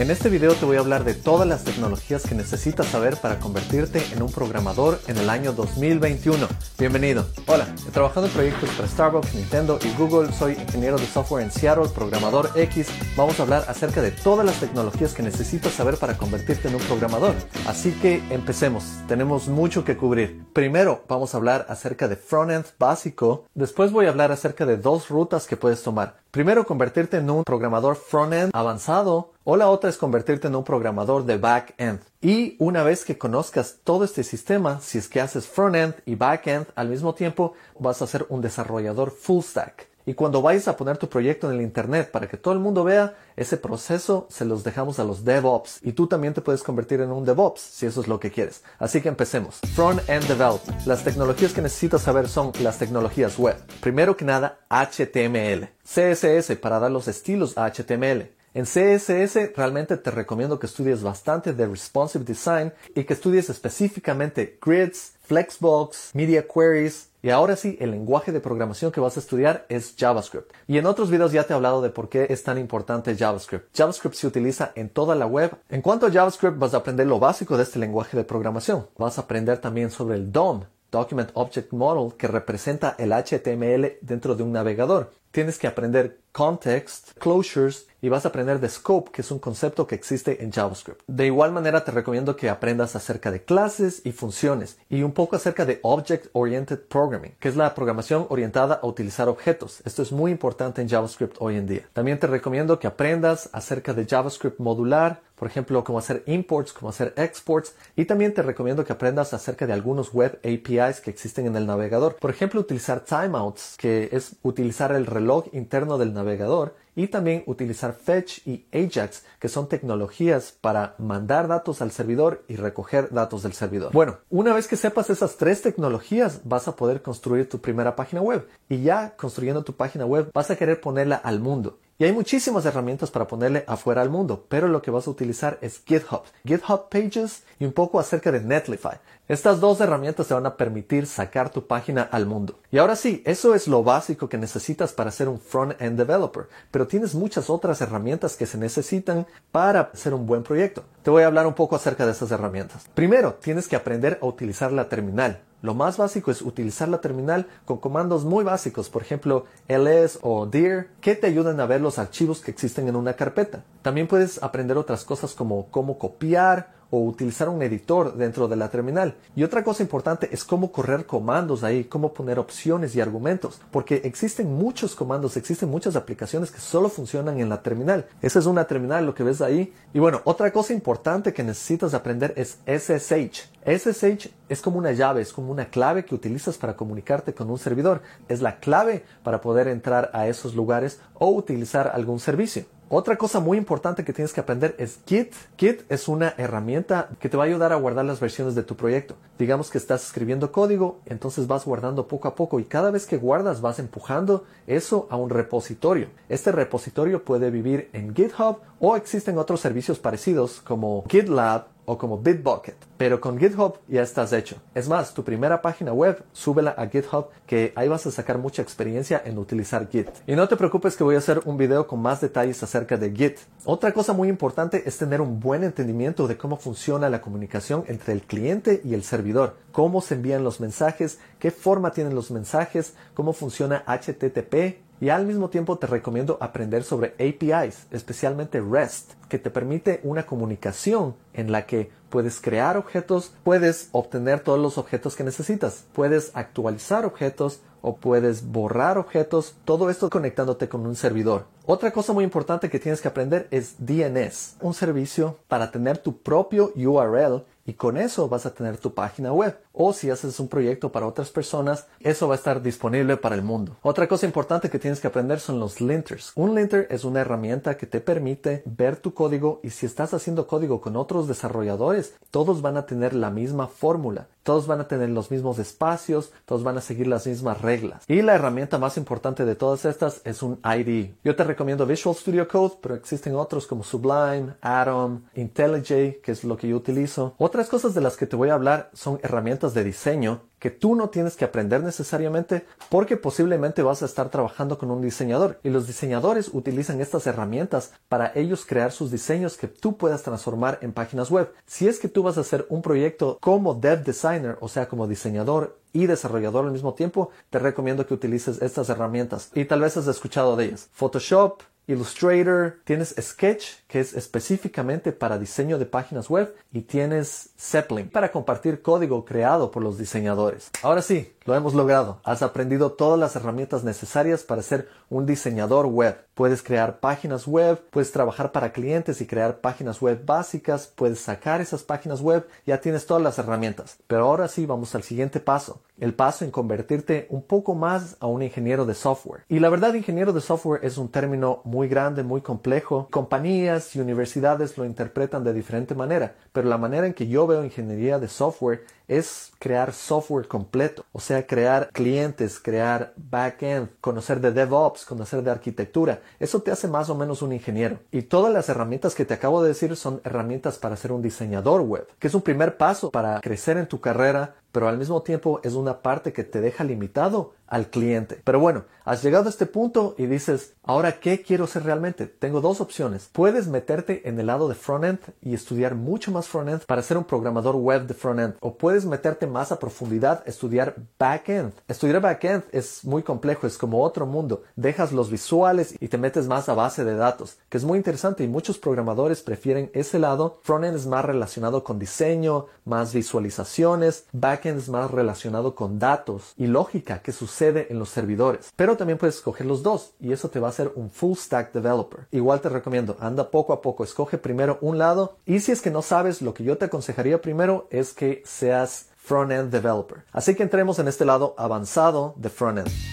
En este video te voy a hablar de todas las tecnologías que necesitas saber para convertirte en un programador en el año 2021. Bienvenido. Hola, he trabajado en proyectos para Starbucks, Nintendo y Google. Soy ingeniero de software en Seattle, programador X. Vamos a hablar acerca de todas las tecnologías que necesitas saber para convertirte en un programador. Así que empecemos. Tenemos mucho que cubrir. Primero vamos a hablar acerca de frontend básico. Después voy a hablar acerca de dos rutas que puedes tomar. Primero, convertirte en un programador front-end avanzado o la otra es convertirte en un programador de back-end. Y una vez que conozcas todo este sistema, si es que haces front-end y back-end al mismo tiempo, vas a ser un desarrollador full stack. Y cuando vayas a poner tu proyecto en el Internet para que todo el mundo vea, ese proceso se los dejamos a los DevOps. Y tú también te puedes convertir en un DevOps si eso es lo que quieres. Así que empecemos. Front-End Development. Las tecnologías que necesitas saber son las tecnologías web. Primero que nada, HTML. CSS para dar los estilos a HTML. En CSS realmente te recomiendo que estudies bastante de Responsive Design y que estudies específicamente grids, Flexbox, Media Queries, y ahora sí, el lenguaje de programación que vas a estudiar es JavaScript. Y en otros videos ya te he hablado de por qué es tan importante JavaScript. JavaScript se utiliza en toda la web. En cuanto a JavaScript, vas a aprender lo básico de este lenguaje de programación. Vas a aprender también sobre el DOM, Document Object Model, que representa el HTML dentro de un navegador. Tienes que aprender context, closures y vas a aprender de scope, que es un concepto que existe en JavaScript. De igual manera te recomiendo que aprendas acerca de clases y funciones y un poco acerca de Object Oriented Programming, que es la programación orientada a utilizar objetos. Esto es muy importante en JavaScript hoy en día. También te recomiendo que aprendas acerca de JavaScript modular, por ejemplo, cómo hacer imports, cómo hacer exports y también te recomiendo que aprendas acerca de algunos web APIs que existen en el navegador. Por ejemplo, utilizar timeouts, que es utilizar el reloj interno del navegador y también utilizar Fetch y Ajax, que son tecnologías para mandar datos al servidor y recoger datos del servidor. Bueno, una vez que sepas esas tres tecnologías, vas a poder construir tu primera página web y ya construyendo tu página web vas a querer ponerla al mundo. Y hay muchísimas herramientas para ponerle afuera al mundo, pero lo que vas a utilizar es GitHub, GitHub Pages y un poco acerca de Netlify. Estas dos herramientas te van a permitir sacar tu página al mundo. Y ahora sí, eso es lo básico que necesitas para ser un front-end developer, pero tienes muchas otras herramientas que se necesitan para ser un buen proyecto. Te voy a hablar un poco acerca de esas herramientas. Primero, tienes que aprender a utilizar la terminal. Lo más básico es utilizar la terminal con comandos muy básicos, por ejemplo ls o dir, que te ayudan a ver los archivos que existen en una carpeta. También puedes aprender otras cosas como cómo copiar o utilizar un editor dentro de la terminal. Y otra cosa importante es cómo correr comandos ahí, cómo poner opciones y argumentos, porque existen muchos comandos, existen muchas aplicaciones que solo funcionan en la terminal. Esa es una terminal, lo que ves ahí. Y bueno, otra cosa importante que necesitas aprender es SSH. SSH es como una llave, es como una clave que utilizas para comunicarte con un servidor. Es la clave para poder entrar a esos lugares o utilizar algún servicio. Otra cosa muy importante que tienes que aprender es Git. Git es una herramienta que te va a ayudar a guardar las versiones de tu proyecto. Digamos que estás escribiendo código, entonces vas guardando poco a poco y cada vez que guardas vas empujando eso a un repositorio. Este repositorio puede vivir en GitHub o existen otros servicios parecidos como GitLab o como Bitbucket. Pero con GitHub ya estás hecho. Es más, tu primera página web, súbela a GitHub, que ahí vas a sacar mucha experiencia en utilizar Git. Y no te preocupes que voy a hacer un video con más detalles acerca de Git. Otra cosa muy importante es tener un buen entendimiento de cómo funciona la comunicación entre el cliente y el servidor, cómo se envían los mensajes, qué forma tienen los mensajes, cómo funciona HTTP, y al mismo tiempo te recomiendo aprender sobre APIs, especialmente REST, que te permite una comunicación en la que puedes crear objetos, puedes obtener todos los objetos que necesitas, puedes actualizar objetos o puedes borrar objetos, todo esto conectándote con un servidor. Otra cosa muy importante que tienes que aprender es DNS, un servicio para tener tu propio URL y con eso vas a tener tu página web. O si haces un proyecto para otras personas, eso va a estar disponible para el mundo. Otra cosa importante que tienes que aprender son los linters. Un linter es una herramienta que te permite ver tu código y si estás haciendo código con otros desarrolladores, todos van a tener la misma fórmula. Todos van a tener los mismos espacios, todos van a seguir las mismas reglas. Y la herramienta más importante de todas estas es un IDE. Yo te recomiendo Visual Studio Code, pero existen otros como Sublime, Atom, IntelliJ, que es lo que yo utilizo. Otra otras cosas de las que te voy a hablar son herramientas de diseño que tú no tienes que aprender necesariamente porque posiblemente vas a estar trabajando con un diseñador y los diseñadores utilizan estas herramientas para ellos crear sus diseños que tú puedas transformar en páginas web. Si es que tú vas a hacer un proyecto como dev designer, o sea, como diseñador y desarrollador al mismo tiempo, te recomiendo que utilices estas herramientas y tal vez has escuchado de ellas. Photoshop, Illustrator, tienes Sketch, que es específicamente para diseño de páginas web, y tienes Zeppelin para compartir código creado por los diseñadores. Ahora sí, lo hemos logrado. Has aprendido todas las herramientas necesarias para ser un diseñador web. Puedes crear páginas web, puedes trabajar para clientes y crear páginas web básicas, puedes sacar esas páginas web, ya tienes todas las herramientas. Pero ahora sí vamos al siguiente paso, el paso en convertirte un poco más a un ingeniero de software. Y la verdad, ingeniero de software es un término muy grande, muy complejo. Compañías y universidades lo interpretan de diferente manera, pero la manera en que yo veo ingeniería de software es crear software completo, o sea, crear clientes, crear backend, conocer de DevOps, conocer de arquitectura. Eso te hace más o menos un ingeniero. Y todas las herramientas que te acabo de decir son herramientas para ser un diseñador web, que es un primer paso para crecer en tu carrera, pero al mismo tiempo es una parte que te deja limitado al cliente. Pero bueno, has llegado a este punto y dices, ahora, ¿qué quiero ser realmente? Tengo dos opciones. Puedes meterte en el lado de frontend y estudiar mucho más frontend para ser un programador web de frontend. O puedes meterte más a profundidad, estudiar backend. Estudiar backend es muy complejo, es como otro mundo. Dejas los visuales y te metes más a base de datos, que es muy interesante y muchos programadores prefieren ese lado. Frontend es más relacionado con diseño, más visualizaciones. Es más relacionado con datos y lógica que sucede en los servidores. Pero también puedes escoger los dos y eso te va a hacer un full stack developer. Igual te recomiendo, anda poco a poco, escoge primero un lado y si es que no sabes, lo que yo te aconsejaría primero es que seas front-end developer. Así que entremos en este lado avanzado de front-end.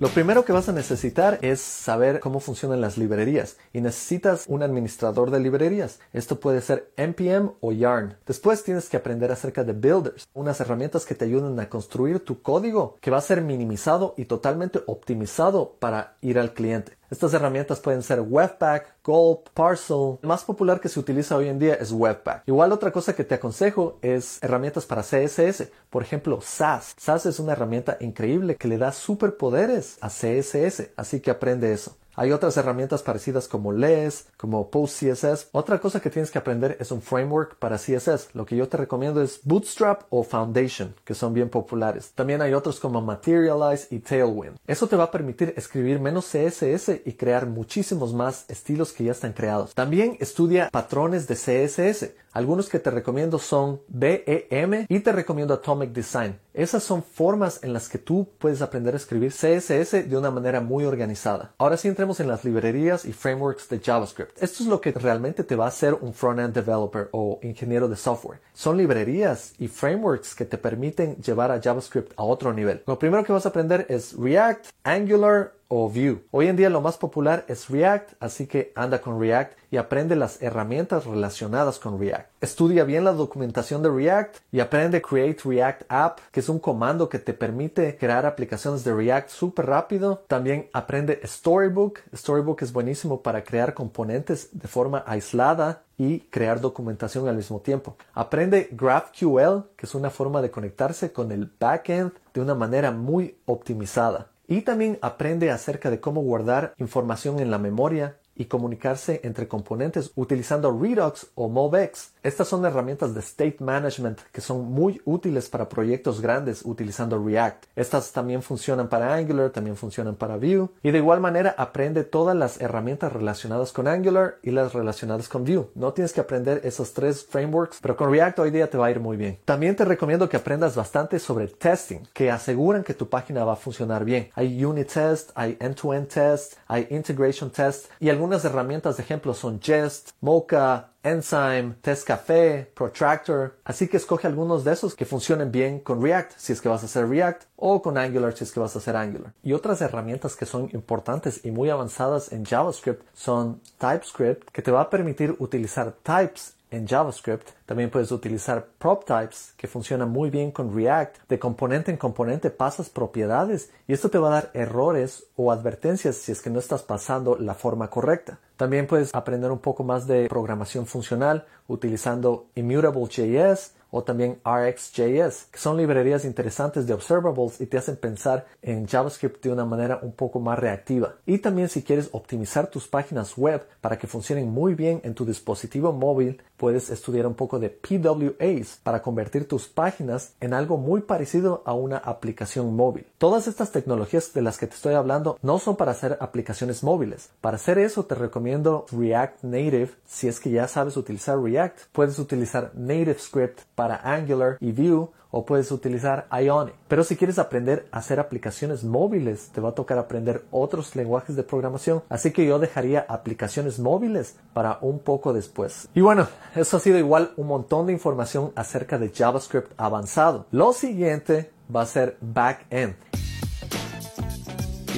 Lo primero que vas a necesitar es saber cómo funcionan las librerías y necesitas un administrador de librerías. Esto puede ser npm o yarn. Después tienes que aprender acerca de builders, unas herramientas que te ayudan a construir tu código que va a ser minimizado y totalmente optimizado para ir al cliente. Estas herramientas pueden ser Webpack, Gulp, Parcel. El más popular que se utiliza hoy en día es Webpack. Igual otra cosa que te aconsejo es herramientas para CSS. Por ejemplo, SAS. SAS es una herramienta increíble que le da superpoderes a CSS. Así que aprende eso. Hay otras herramientas parecidas como LES, como PostCSS. Otra cosa que tienes que aprender es un framework para CSS. Lo que yo te recomiendo es Bootstrap o Foundation, que son bien populares. También hay otros como Materialize y Tailwind. Eso te va a permitir escribir menos CSS y crear muchísimos más estilos que ya están creados. También estudia patrones de CSS. Algunos que te recomiendo son BEM y te recomiendo Atomic Design. Esas son formas en las que tú puedes aprender a escribir CSS de una manera muy organizada. Ahora sí entremos en las librerías y frameworks de JavaScript. Esto es lo que realmente te va a hacer un front-end developer o ingeniero de software. Son librerías y frameworks que te permiten llevar a JavaScript a otro nivel. Lo primero que vas a aprender es React, Angular, o. Hoy en día lo más popular es React, así que anda con React y aprende las herramientas relacionadas con React. Estudia bien la documentación de React y aprende Create React App, que es un comando que te permite crear aplicaciones de React súper rápido. También aprende Storybook. Storybook es buenísimo para crear componentes de forma aislada y crear documentación al mismo tiempo. Aprende GraphQL, que es una forma de conectarse con el backend de una manera muy optimizada. Y también aprende acerca de cómo guardar información en la memoria y comunicarse entre componentes utilizando Redux o MobX. Estas son herramientas de state management que son muy útiles para proyectos grandes utilizando React. Estas también funcionan para Angular, también funcionan para Vue y de igual manera aprende todas las herramientas relacionadas con Angular y las relacionadas con Vue. No tienes que aprender esos tres frameworks, pero con React hoy día te va a ir muy bien. También te recomiendo que aprendas bastante sobre testing, que aseguran que tu página va a funcionar bien. Hay unit test, hay end-to-end test, hay integration test y algunos algunas herramientas de ejemplo son Jest, Mocha, Enzyme, Test Café, Protractor, así que escoge algunos de esos que funcionen bien con React si es que vas a hacer React o con Angular si es que vas a hacer Angular. Y otras herramientas que son importantes y muy avanzadas en JavaScript son TypeScript que te va a permitir utilizar types en JavaScript. También puedes utilizar prop types, que funciona muy bien con React. De componente en componente pasas propiedades y esto te va a dar errores o advertencias si es que no estás pasando la forma correcta. También puedes aprender un poco más de programación funcional utilizando Immutable.js o también RxJS, que son librerías interesantes de observables y te hacen pensar en JavaScript de una manera un poco más reactiva. Y también si quieres optimizar tus páginas web para que funcionen muy bien en tu dispositivo móvil, puedes estudiar un poco de PWAs para convertir tus páginas en algo muy parecido a una aplicación móvil. Todas estas tecnologías de las que te estoy hablando no son para hacer aplicaciones móviles. Para hacer eso te recomiendo React Native. Si es que ya sabes utilizar React, puedes utilizar Native Script para Angular y Vue o puedes utilizar Ionic. Pero si quieres aprender a hacer aplicaciones móviles, te va a tocar aprender otros lenguajes de programación. Así que yo dejaría aplicaciones móviles para un poco después. Y bueno, eso ha sido igual un montón de información acerca de JavaScript avanzado. Lo siguiente va a ser backend.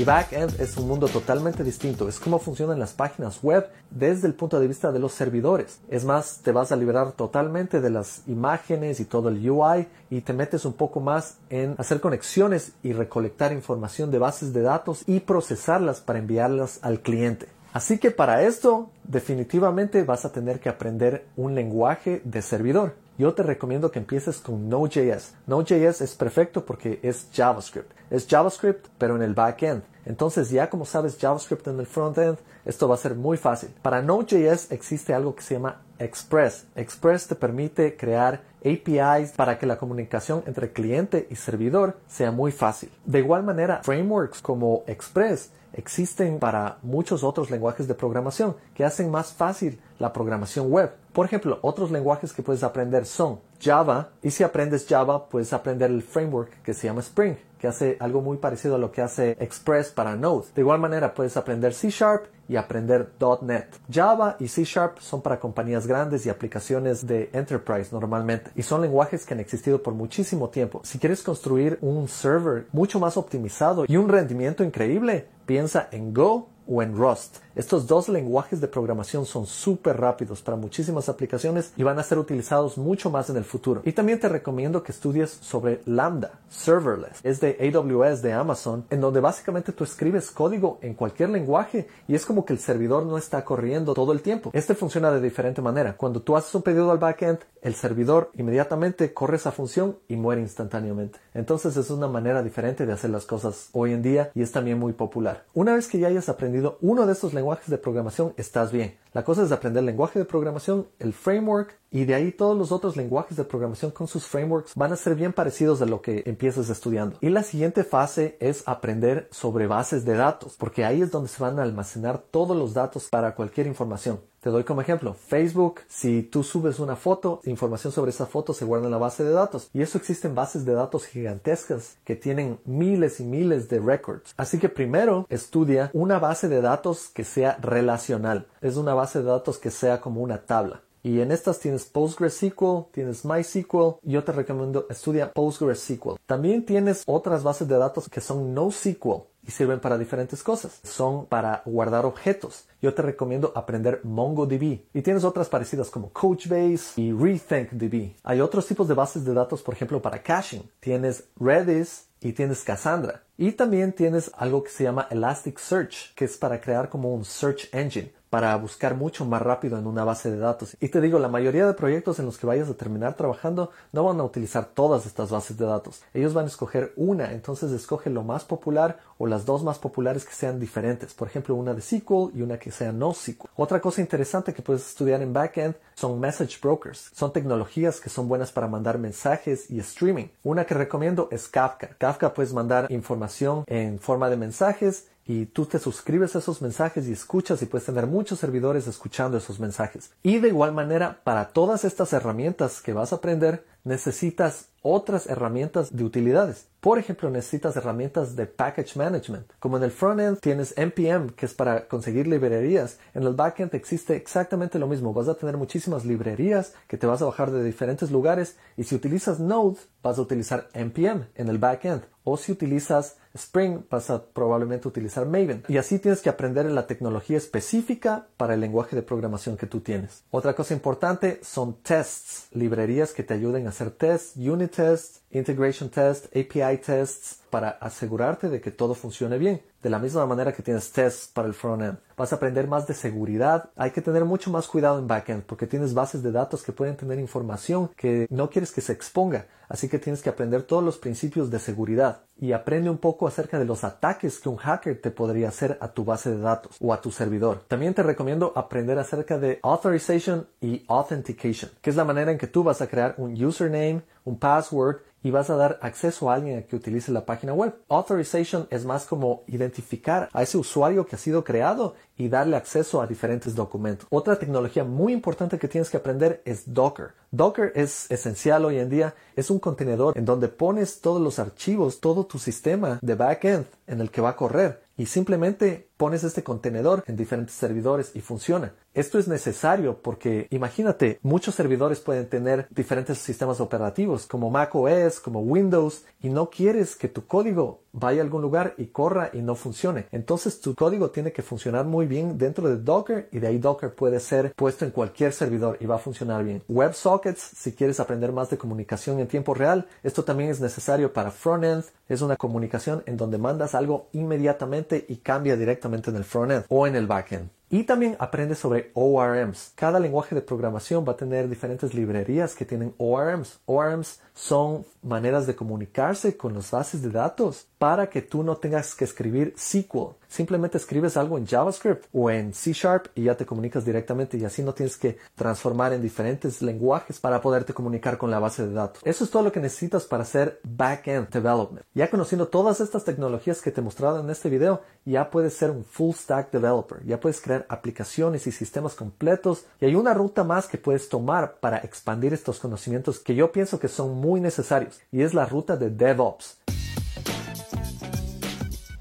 Y backend es un mundo totalmente distinto. Es cómo funcionan las páginas web desde el punto de vista de los servidores. Es más, te vas a liberar totalmente de las imágenes y todo el UI y te metes un poco más en hacer conexiones y recolectar información de bases de datos y procesarlas para enviarlas al cliente. Así que para esto definitivamente vas a tener que aprender un lenguaje de servidor yo te recomiendo que empieces con Node.js. Node.js es perfecto porque es JavaScript. Es JavaScript pero en el backend. Entonces ya como sabes JavaScript en el frontend, esto va a ser muy fácil. Para Node.js existe algo que se llama Express. Express te permite crear APIs para que la comunicación entre cliente y servidor sea muy fácil. De igual manera, frameworks como Express existen para muchos otros lenguajes de programación que hacen más fácil la programación web. Por ejemplo, otros lenguajes que puedes aprender son Java, y si aprendes Java, puedes aprender el framework que se llama Spring, que hace algo muy parecido a lo que hace Express para Node. De igual manera, puedes aprender C Sharp y aprender .NET. Java y C Sharp son para compañías grandes y aplicaciones de enterprise normalmente, y son lenguajes que han existido por muchísimo tiempo. Si quieres construir un server mucho más optimizado y un rendimiento increíble, piensa en Go o en Rust. Estos dos lenguajes de programación son súper rápidos para muchísimas aplicaciones y van a ser utilizados mucho más en el futuro. Y también te recomiendo que estudies sobre Lambda, Serverless. Es de AWS de Amazon, en donde básicamente tú escribes código en cualquier lenguaje y es como que el servidor no está corriendo todo el tiempo. Este funciona de diferente manera. Cuando tú haces un pedido al backend, el servidor inmediatamente corre esa función y muere instantáneamente. Entonces es una manera diferente de hacer las cosas hoy en día y es también muy popular. Una vez que ya hayas aprendido uno de estos lenguajes de programación, estás bien. La cosa es aprender el lenguaje de programación, el framework y de ahí todos los otros lenguajes de programación con sus frameworks van a ser bien parecidos a lo que empieces estudiando. Y la siguiente fase es aprender sobre bases de datos, porque ahí es donde se van a almacenar todos los datos para cualquier información. Te doy como ejemplo, Facebook, si tú subes una foto, información sobre esa foto se guarda en la base de datos. Y eso existen bases de datos gigantescas que tienen miles y miles de records. Así que primero estudia una base de datos que sea relacional. Es una base de datos que sea como una tabla. Y en estas tienes PostgreSQL, tienes MySQL. Yo te recomiendo estudia PostgreSQL. También tienes otras bases de datos que son NoSQL y sirven para diferentes cosas. Son para guardar objetos. Yo te recomiendo aprender MongoDB. Y tienes otras parecidas como Couchbase y RethinkDB. Hay otros tipos de bases de datos, por ejemplo, para caching. Tienes Redis y tienes Cassandra. Y también tienes algo que se llama Elasticsearch, que es para crear como un search engine para buscar mucho más rápido en una base de datos. Y te digo, la mayoría de proyectos en los que vayas a terminar trabajando no van a utilizar todas estas bases de datos. Ellos van a escoger una, entonces escoge lo más popular o las dos más populares que sean diferentes. Por ejemplo, una de SQL y una que sea no SQL. Otra cosa interesante que puedes estudiar en backend son message brokers. Son tecnologías que son buenas para mandar mensajes y streaming. Una que recomiendo es Kafka. Kafka puedes mandar información en forma de mensajes y tú te suscribes a esos mensajes y escuchas y puedes tener muchos servidores escuchando esos mensajes. Y de igual manera, para todas estas herramientas que vas a aprender, necesitas otras herramientas de utilidades. Por ejemplo, necesitas herramientas de package management. Como en el frontend tienes npm, que es para conseguir librerías, en el backend existe exactamente lo mismo. Vas a tener muchísimas librerías que te vas a bajar de diferentes lugares y si utilizas Node, vas a utilizar npm en el backend. O si utilizas Spring, vas a probablemente utilizar Maven. Y así tienes que aprender la tecnología específica para el lenguaje de programación que tú tienes. Otra cosa importante son tests, librerías que te ayuden a hacer tests, unit tests, integration tests, API tests, para asegurarte de que todo funcione bien. De la misma manera que tienes tests para el frontend. Vas a aprender más de seguridad. Hay que tener mucho más cuidado en backend porque tienes bases de datos que pueden tener información que no quieres que se exponga. Así que tienes que aprender todos los principios de seguridad y aprende un poco acerca de los ataques que un hacker te podría hacer a tu base de datos o a tu servidor. También te recomiendo aprender acerca de authorization y authentication, que es la manera en que tú vas a crear un username, un password y vas a dar acceso a alguien a que utilice la página web. Authorization es más como identificar a ese usuario que ha sido creado y darle acceso a diferentes documentos. Otra tecnología muy importante que tienes que aprender es Docker. Docker es esencial hoy en día. Es un contenedor en donde pones todos los archivos, todo tu sistema de backend en el que va a correr y simplemente pones este contenedor en diferentes servidores y funciona. Esto es necesario porque imagínate, muchos servidores pueden tener diferentes sistemas operativos como Mac OS, como Windows y no quieres que tu código vaya a algún lugar y corra y no funcione. Entonces tu código tiene que funcionar muy bien dentro de Docker y de ahí Docker puede ser puesto en cualquier servidor y va a funcionar bien. WebSockets, si quieres aprender más de comunicación en tiempo real, esto también es necesario para frontend. Es una comunicación en donde mandas algo inmediatamente y cambia directamente en el frontend o en el backend. Y también aprende sobre ORMs. Cada lenguaje de programación va a tener diferentes librerías que tienen ORMs. ORMs son maneras de comunicarse con las bases de datos para que tú no tengas que escribir SQL. Simplemente escribes algo en JavaScript o en C Sharp y ya te comunicas directamente y así no tienes que transformar en diferentes lenguajes para poderte comunicar con la base de datos. Eso es todo lo que necesitas para hacer backend development. Ya conociendo todas estas tecnologías que te he mostrado en este video, ya puedes ser un full stack developer. Ya puedes crear aplicaciones y sistemas completos y hay una ruta más que puedes tomar para expandir estos conocimientos que yo pienso que son muy necesarios y es la ruta de DevOps.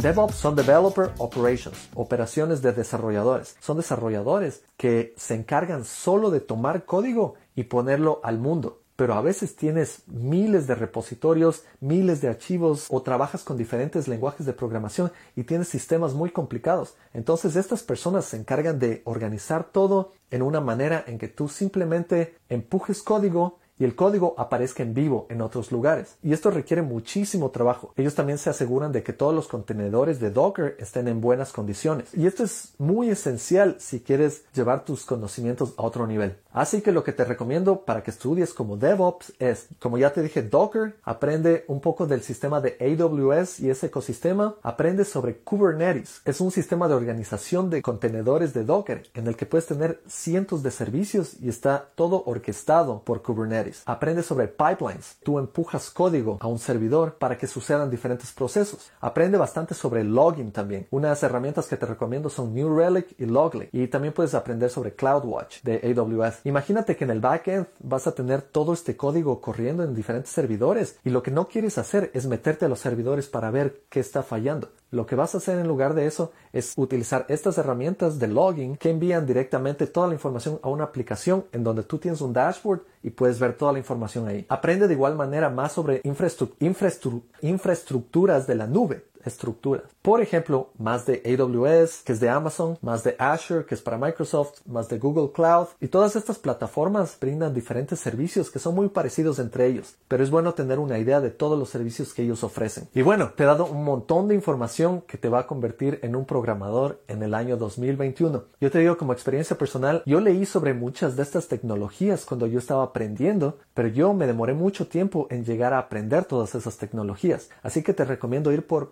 DevOps son Developer Operations, operaciones de desarrolladores. Son desarrolladores que se encargan solo de tomar código y ponerlo al mundo. Pero a veces tienes miles de repositorios, miles de archivos o trabajas con diferentes lenguajes de programación y tienes sistemas muy complicados. Entonces estas personas se encargan de organizar todo en una manera en que tú simplemente empujes código y el código aparezca en vivo en otros lugares. Y esto requiere muchísimo trabajo. Ellos también se aseguran de que todos los contenedores de Docker estén en buenas condiciones. Y esto es muy esencial si quieres llevar tus conocimientos a otro nivel. Así que lo que te recomiendo para que estudies como DevOps es, como ya te dije, Docker, aprende un poco del sistema de AWS y ese ecosistema, aprende sobre Kubernetes. Es un sistema de organización de contenedores de Docker en el que puedes tener cientos de servicios y está todo orquestado por Kubernetes. Aprende sobre pipelines. Tú empujas código a un servidor para que sucedan diferentes procesos. Aprende bastante sobre logging también. Unas herramientas que te recomiendo son New Relic y Logly. Y también puedes aprender sobre CloudWatch de AWS. Imagínate que en el backend vas a tener todo este código corriendo en diferentes servidores y lo que no quieres hacer es meterte a los servidores para ver qué está fallando. Lo que vas a hacer en lugar de eso es utilizar estas herramientas de logging que envían directamente toda la información a una aplicación en donde tú tienes un dashboard y puedes ver toda la información ahí. Aprende de igual manera más sobre infraestructuras de la nube estructuras. Por ejemplo, más de AWS, que es de Amazon, más de Azure, que es para Microsoft, más de Google Cloud. Y todas estas plataformas brindan diferentes servicios que son muy parecidos entre ellos, pero es bueno tener una idea de todos los servicios que ellos ofrecen. Y bueno, te he dado un montón de información que te va a convertir en un programador en el año 2021. Yo te digo como experiencia personal, yo leí sobre muchas de estas tecnologías cuando yo estaba aprendiendo, pero yo me demoré mucho tiempo en llegar a aprender todas esas tecnologías. Así que te recomiendo ir por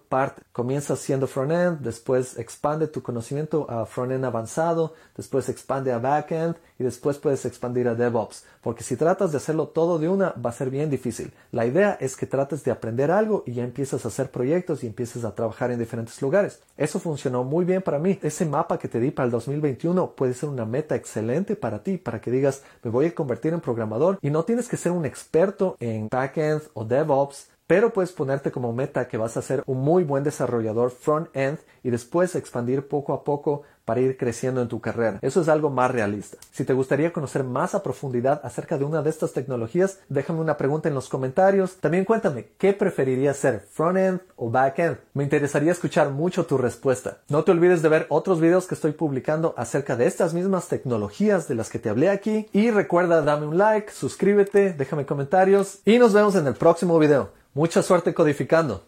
Comienza siendo frontend, después expande tu conocimiento a frontend avanzado, después expande a backend y después puedes expandir a DevOps. Porque si tratas de hacerlo todo de una, va a ser bien difícil. La idea es que trates de aprender algo y ya empiezas a hacer proyectos y empieces a trabajar en diferentes lugares. Eso funcionó muy bien para mí. Ese mapa que te di para el 2021 puede ser una meta excelente para ti, para que digas, me voy a convertir en programador y no tienes que ser un experto en backend o DevOps pero puedes ponerte como meta que vas a ser un muy buen desarrollador front-end y después expandir poco a poco para ir creciendo en tu carrera. Eso es algo más realista. Si te gustaría conocer más a profundidad acerca de una de estas tecnologías, déjame una pregunta en los comentarios. También cuéntame, ¿qué preferirías ser, front-end o back-end? Me interesaría escuchar mucho tu respuesta. No te olvides de ver otros videos que estoy publicando acerca de estas mismas tecnologías de las que te hablé aquí. Y recuerda, dame un like, suscríbete, déjame comentarios y nos vemos en el próximo video. Mucha suerte codificando.